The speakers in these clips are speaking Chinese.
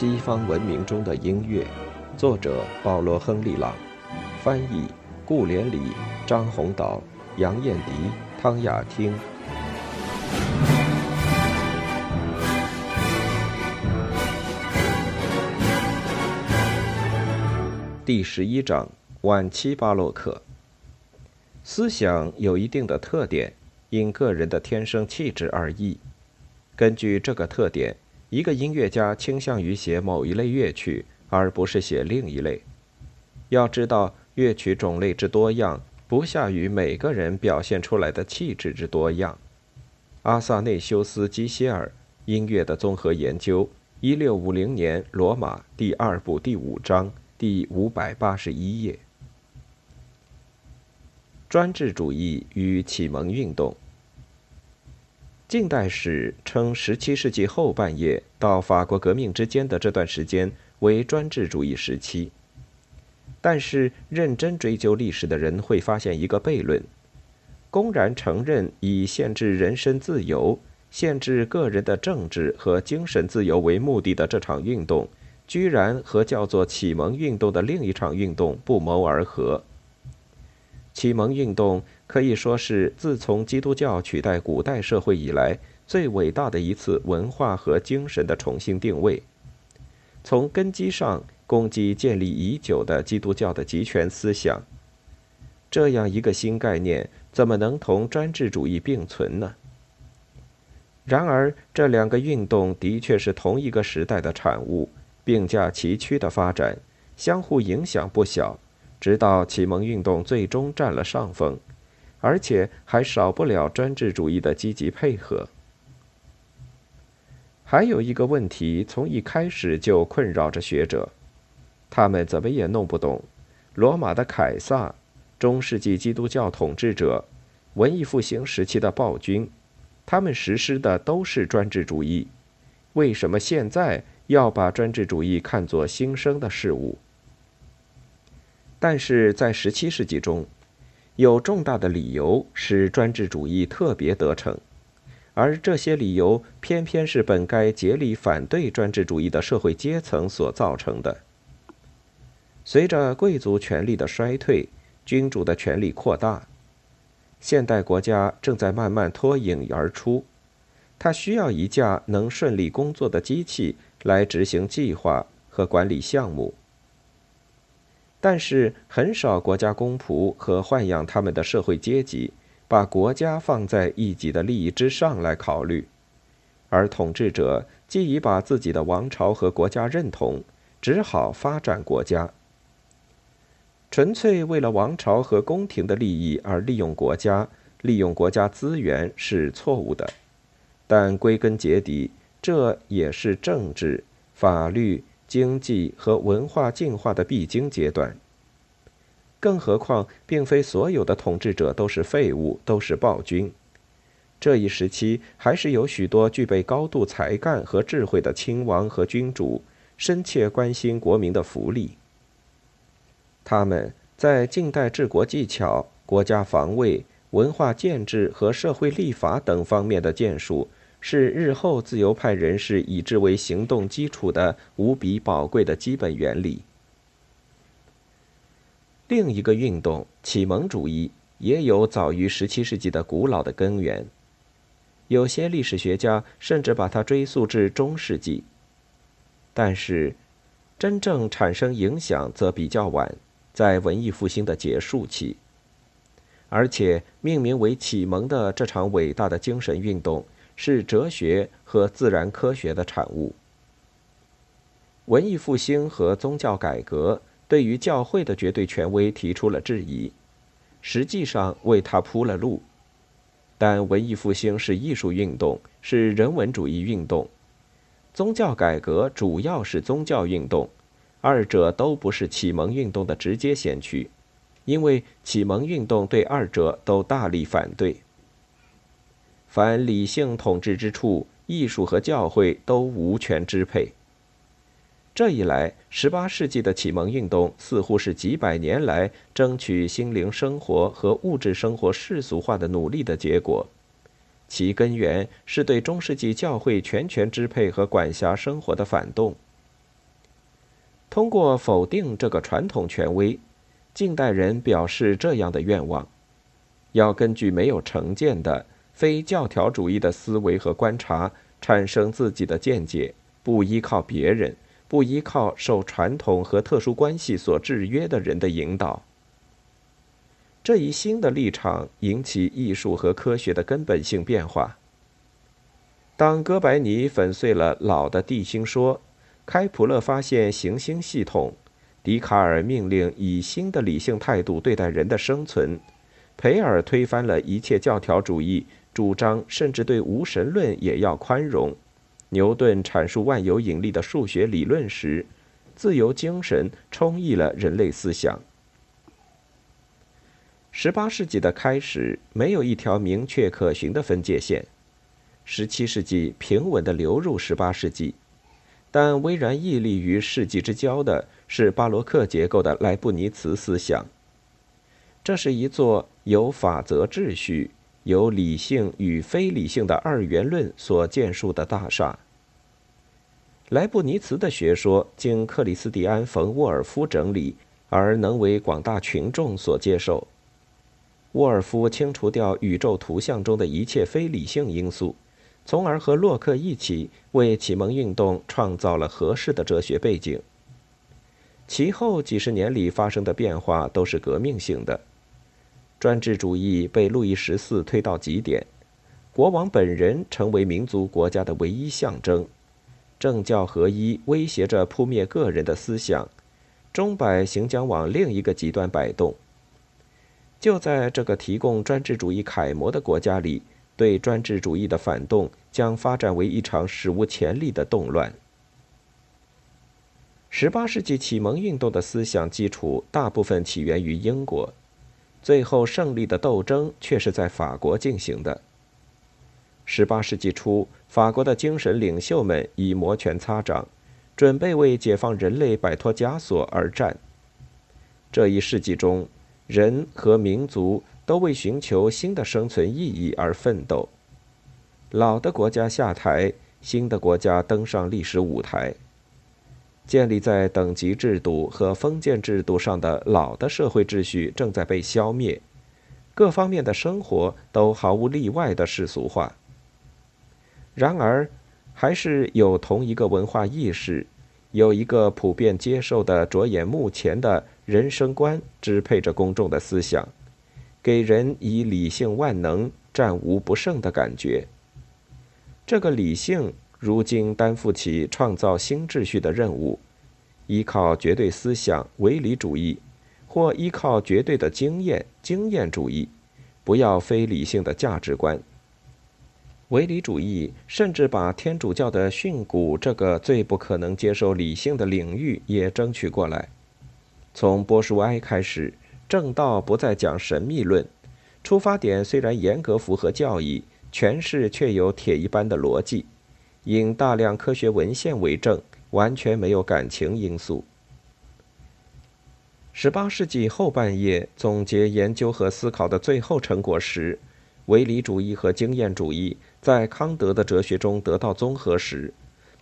西方文明中的音乐，作者保罗·亨利·朗，翻译顾连理、张宏岛、杨艳迪、汤雅汀。第十一章：晚期巴洛克。思想有一定的特点，因个人的天生气质而异。根据这个特点，一个音乐家倾向于写某一类乐曲，而不是写另一类。要知道，乐曲种类之多样，不下于每个人表现出来的气质之多样。阿萨内修斯·基歇尔《音乐的综合研究》，一六五零年，罗马，第二部第五章，第五百八十一页。专制主义与启蒙运动。近代史称17世纪后半叶到法国革命之间的这段时间为专制主义时期。但是，认真追究历史的人会发现一个悖论：公然承认以限制人身自由、限制个人的政治和精神自由为目的的这场运动，居然和叫做启蒙运动的另一场运动不谋而合。启蒙运动可以说是自从基督教取代古代社会以来最伟大的一次文化和精神的重新定位，从根基上攻击建立已久的基督教的集权思想。这样一个新概念怎么能同专制主义并存呢？然而，这两个运动的确是同一个时代的产物，并驾齐驱的发展，相互影响不小。直到启蒙运动最终占了上风，而且还少不了专制主义的积极配合。还有一个问题从一开始就困扰着学者，他们怎么也弄不懂：罗马的凯撒、中世纪基督教统治者、文艺复兴时期的暴君，他们实施的都是专制主义，为什么现在要把专制主义看作新生的事物？但是在17世纪中，有重大的理由使专制主义特别得逞，而这些理由偏偏是本该竭力反对专制主义的社会阶层所造成的。随着贵族权力的衰退，君主的权力扩大，现代国家正在慢慢脱颖而出，它需要一架能顺利工作的机器来执行计划和管理项目。但是，很少国家公仆和豢养他们的社会阶级把国家放在一己的利益之上来考虑，而统治者既已把自己的王朝和国家认同，只好发展国家。纯粹为了王朝和宫廷的利益而利用国家、利用国家资源是错误的，但归根结底，这也是政治、法律。经济和文化进化的必经阶段。更何况，并非所有的统治者都是废物，都是暴君。这一时期还是有许多具备高度才干和智慧的亲王和君主，深切关心国民的福利。他们在近代治国技巧、国家防卫、文化建制和社会立法等方面的建树。是日后自由派人士以之为行动基础的无比宝贵的基本原理。另一个运动——启蒙主义，也有早于17世纪的古老的根源。有些历史学家甚至把它追溯至中世纪。但是，真正产生影响则比较晚，在文艺复兴的结束期。而且，命名为启蒙的这场伟大的精神运动。是哲学和自然科学的产物。文艺复兴和宗教改革对于教会的绝对权威提出了质疑，实际上为他铺了路。但文艺复兴是艺术运动，是人文主义运动；宗教改革主要是宗教运动，二者都不是启蒙运动的直接先驱，因为启蒙运动对二者都大力反对。凡理性统治之处，艺术和教会都无权支配。这一来，十八世纪的启蒙运动似乎是几百年来争取心灵生活和物质生活世俗化的努力的结果，其根源是对中世纪教会全权支配和管辖生活的反动。通过否定这个传统权威，近代人表示这样的愿望：要根据没有成见的非教条主义的思维和观察，产生自己的见解，不依靠别人，不依靠受传统和特殊关系所制约的人的引导。这一新的立场引起艺术和科学的根本性变化。当哥白尼粉碎了老的地心说。开普勒发现行星系统，笛卡尔命令以新的理性态度对待人的生存，培尔推翻了一切教条主义主张，甚至对无神论也要宽容。牛顿阐述万有引力的数学理论时，自由精神充溢了人类思想。十八世纪的开始没有一条明确可循的分界线，十七世纪平稳地流入十八世纪。但巍然屹立于世纪之交的是巴洛克结构的莱布尼茨思想。这是一座由法则秩序、由理性与非理性的二元论所建树的大厦。莱布尼茨的学说经克里斯蒂安·冯·沃尔夫整理，而能为广大群众所接受。沃尔夫清除掉宇宙图像中的一切非理性因素。从而和洛克一起为启蒙运动创造了合适的哲学背景。其后几十年里发生的变化都是革命性的。专制主义被路易十四推到极点，国王本人成为民族国家的唯一象征，政教合一威胁着扑灭个人的思想，钟摆行将往另一个极端摆动。就在这个提供专制主义楷模的国家里。对专制主义的反动将发展为一场史无前例的动乱。十八世纪启蒙运动的思想基础大部分起源于英国，最后胜利的斗争却是在法国进行的。十八世纪初，法国的精神领袖们已摩拳擦掌，准备为解放人类摆脱枷锁而战。这一世纪中，人和民族。都为寻求新的生存意义而奋斗。老的国家下台，新的国家登上历史舞台。建立在等级制度和封建制度上的老的社会秩序正在被消灭，各方面的生活都毫无例外的世俗化。然而，还是有同一个文化意识，有一个普遍接受的着眼目前的人生观支配着公众的思想。给人以理性万能、战无不胜的感觉。这个理性如今担负起创造新秩序的任务，依靠绝对思想唯理主义，或依靠绝对的经验经验主义，不要非理性的价值观。唯理主义甚至把天主教的训诂这个最不可能接受理性的领域也争取过来。从波叔埃开始。正道不再讲神秘论，出发点虽然严格符合教义，诠释却有铁一般的逻辑，引大量科学文献为证，完全没有感情因素。十八世纪后半叶总结研究和思考的最后成果时，唯理主义和经验主义在康德的哲学中得到综合时，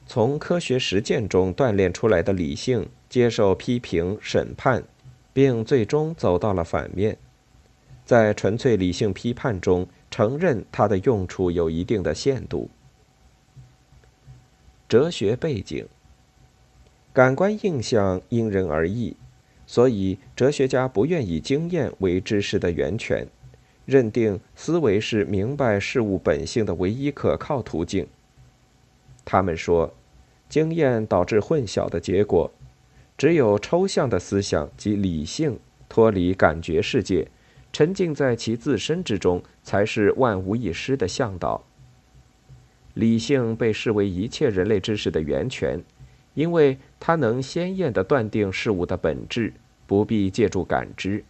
从科学实践中锻炼出来的理性接受批评审判。并最终走到了反面，在纯粹理性批判中承认它的用处有一定的限度。哲学背景，感官印象因人而异，所以哲学家不愿以经验为知识的源泉，认定思维是明白事物本性的唯一可靠途径。他们说，经验导致混淆的结果。只有抽象的思想及理性脱离感觉世界，沉浸在其自身之中，才是万无一失的向导。理性被视为一切人类知识的源泉，因为它能鲜艳地断定事物的本质，不必借助感知。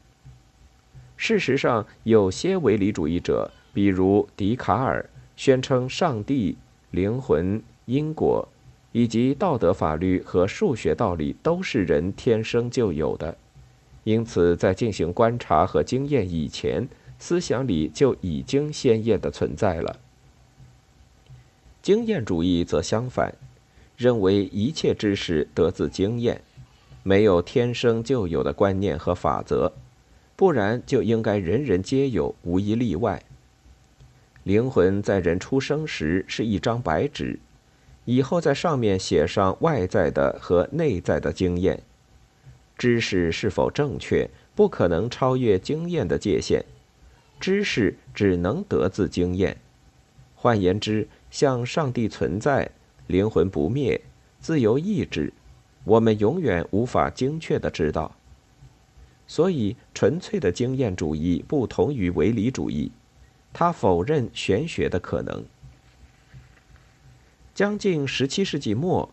事实上，有些唯理主义者，比如笛卡尔，宣称上帝、灵魂、因果。以及道德法律和数学道理都是人天生就有的，因此在进行观察和经验以前，思想里就已经鲜艳的存在了。经验主义则相反，认为一切知识得自经验，没有天生就有的观念和法则，不然就应该人人皆有，无一例外。灵魂在人出生时是一张白纸，以后在上面写上外在的和内在的经验。知识是否正确，不可能超越经验的界限。知识只能得自经验。换言之，像上帝存在、灵魂不灭、自由意志，我们永远无法精确的知道。所以，纯粹的经验主义不同于唯理主义，它否认玄学的可能。将近十七世纪末。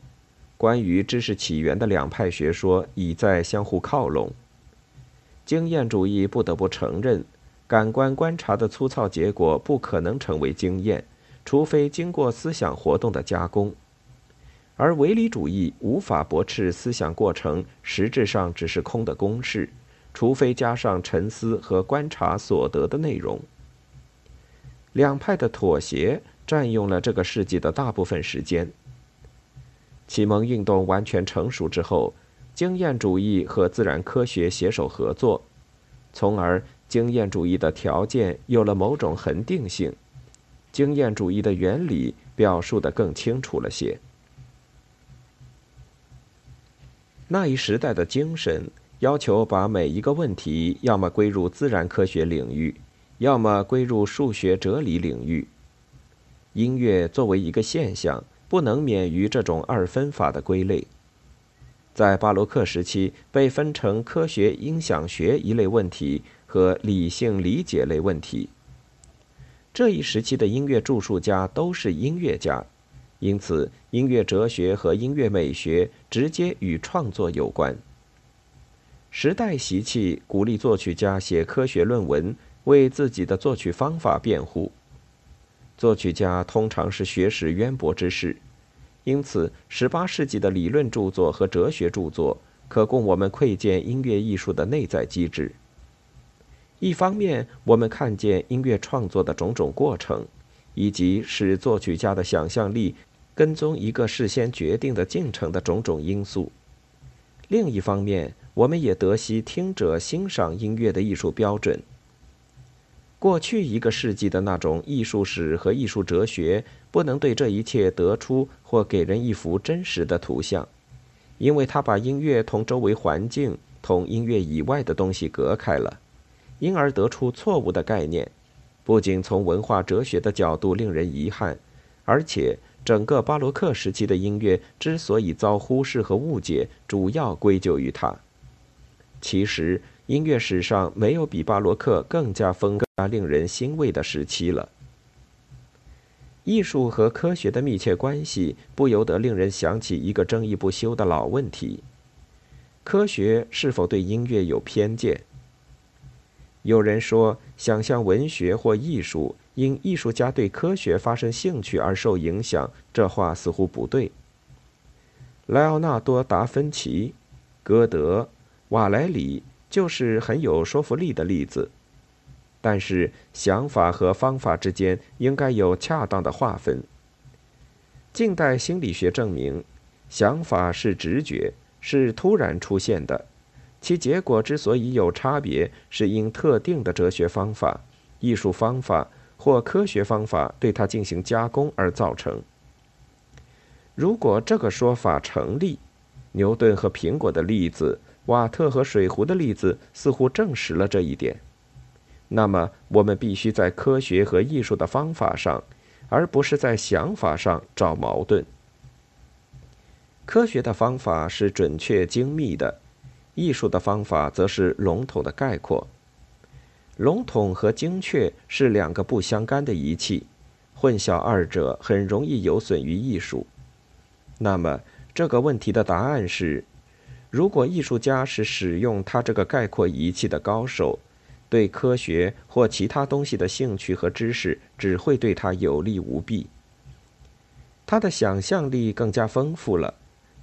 关于知识起源的两派学说已在相互靠拢。经验主义不得不承认，感官观察的粗糙结果不可能成为经验，除非经过思想活动的加工；而唯理主义无法驳斥思想过程实质上只是空的公式，除非加上沉思和观察所得的内容。两派的妥协占用了这个世纪的大部分时间。启蒙运动完全成熟之后，经验主义和自然科学携手合作，从而经验主义的条件有了某种恒定性，经验主义的原理表述的更清楚了些。那一时代的精神要求把每一个问题要么归入自然科学领域，要么归入数学哲理领域。音乐作为一个现象。不能免于这种二分法的归类。在巴洛克时期，被分成科学音响学一类问题和理性理解类问题。这一时期的音乐著述家都是音乐家，因此音乐哲学和音乐美学直接与创作有关。时代习气鼓励作曲家写科学论文，为自己的作曲方法辩护。作曲家通常是学识渊博之士，因此18世纪的理论著作和哲学著作可供我们窥见音乐艺术的内在机制。一方面，我们看见音乐创作的种种过程，以及使作曲家的想象力跟踪一个事先决定的进程的种种因素；另一方面，我们也得悉听者欣赏音乐的艺术标准。过去一个世纪的那种艺术史和艺术哲学，不能对这一切得出或给人一幅真实的图像，因为他把音乐同周围环境、同音乐以外的东西隔开了，因而得出错误的概念。不仅从文化哲学的角度令人遗憾，而且整个巴洛克时期的音乐之所以遭忽视和误解，主要归咎于它。其实。音乐史上没有比巴洛克更加风格、令人欣慰的时期了。艺术和科学的密切关系不由得令人想起一个争议不休的老问题：科学是否对音乐有偏见？有人说，想象文学或艺术因艺术家对科学发生兴趣而受影响，这话似乎不对。莱奥纳多·达芬奇、歌德、瓦莱里。就是很有说服力的例子，但是想法和方法之间应该有恰当的划分。近代心理学证明，想法是直觉，是突然出现的，其结果之所以有差别，是因特定的哲学方法、艺术方法或科学方法对它进行加工而造成。如果这个说法成立，牛顿和苹果的例子。瓦特和水壶的例子似乎证实了这一点。那么，我们必须在科学和艺术的方法上，而不是在想法上找矛盾。科学的方法是准确精密的，艺术的方法则是笼统的概括。笼统和精确是两个不相干的仪器，混淆二者很容易有损于艺术。那么，这个问题的答案是。如果艺术家是使用他这个概括仪器的高手，对科学或其他东西的兴趣和知识只会对他有利无弊。他的想象力更加丰富了，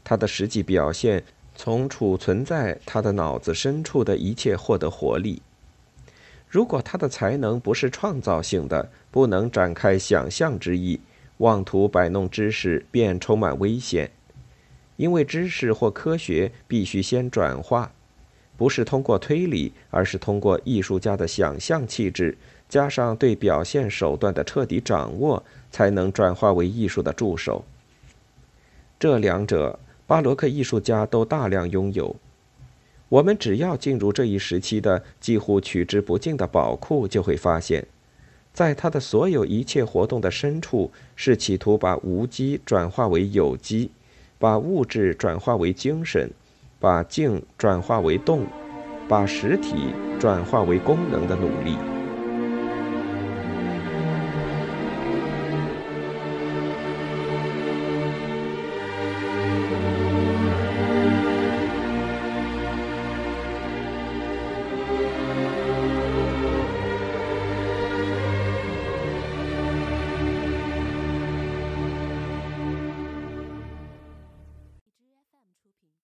他的实际表现从储存在他的脑子深处的一切获得活力。如果他的才能不是创造性的，不能展开想象之意，妄图摆弄知识便充满危险。因为知识或科学必须先转化，不是通过推理，而是通过艺术家的想象气质，加上对表现手段的彻底掌握，才能转化为艺术的助手。这两者，巴洛克艺术家都大量拥有。我们只要进入这一时期的几乎取之不尽的宝库，就会发现，在他的所有一切活动的深处，是企图把无机转化为有机。把物质转化为精神，把静转化为动，把实体转化为功能的努力。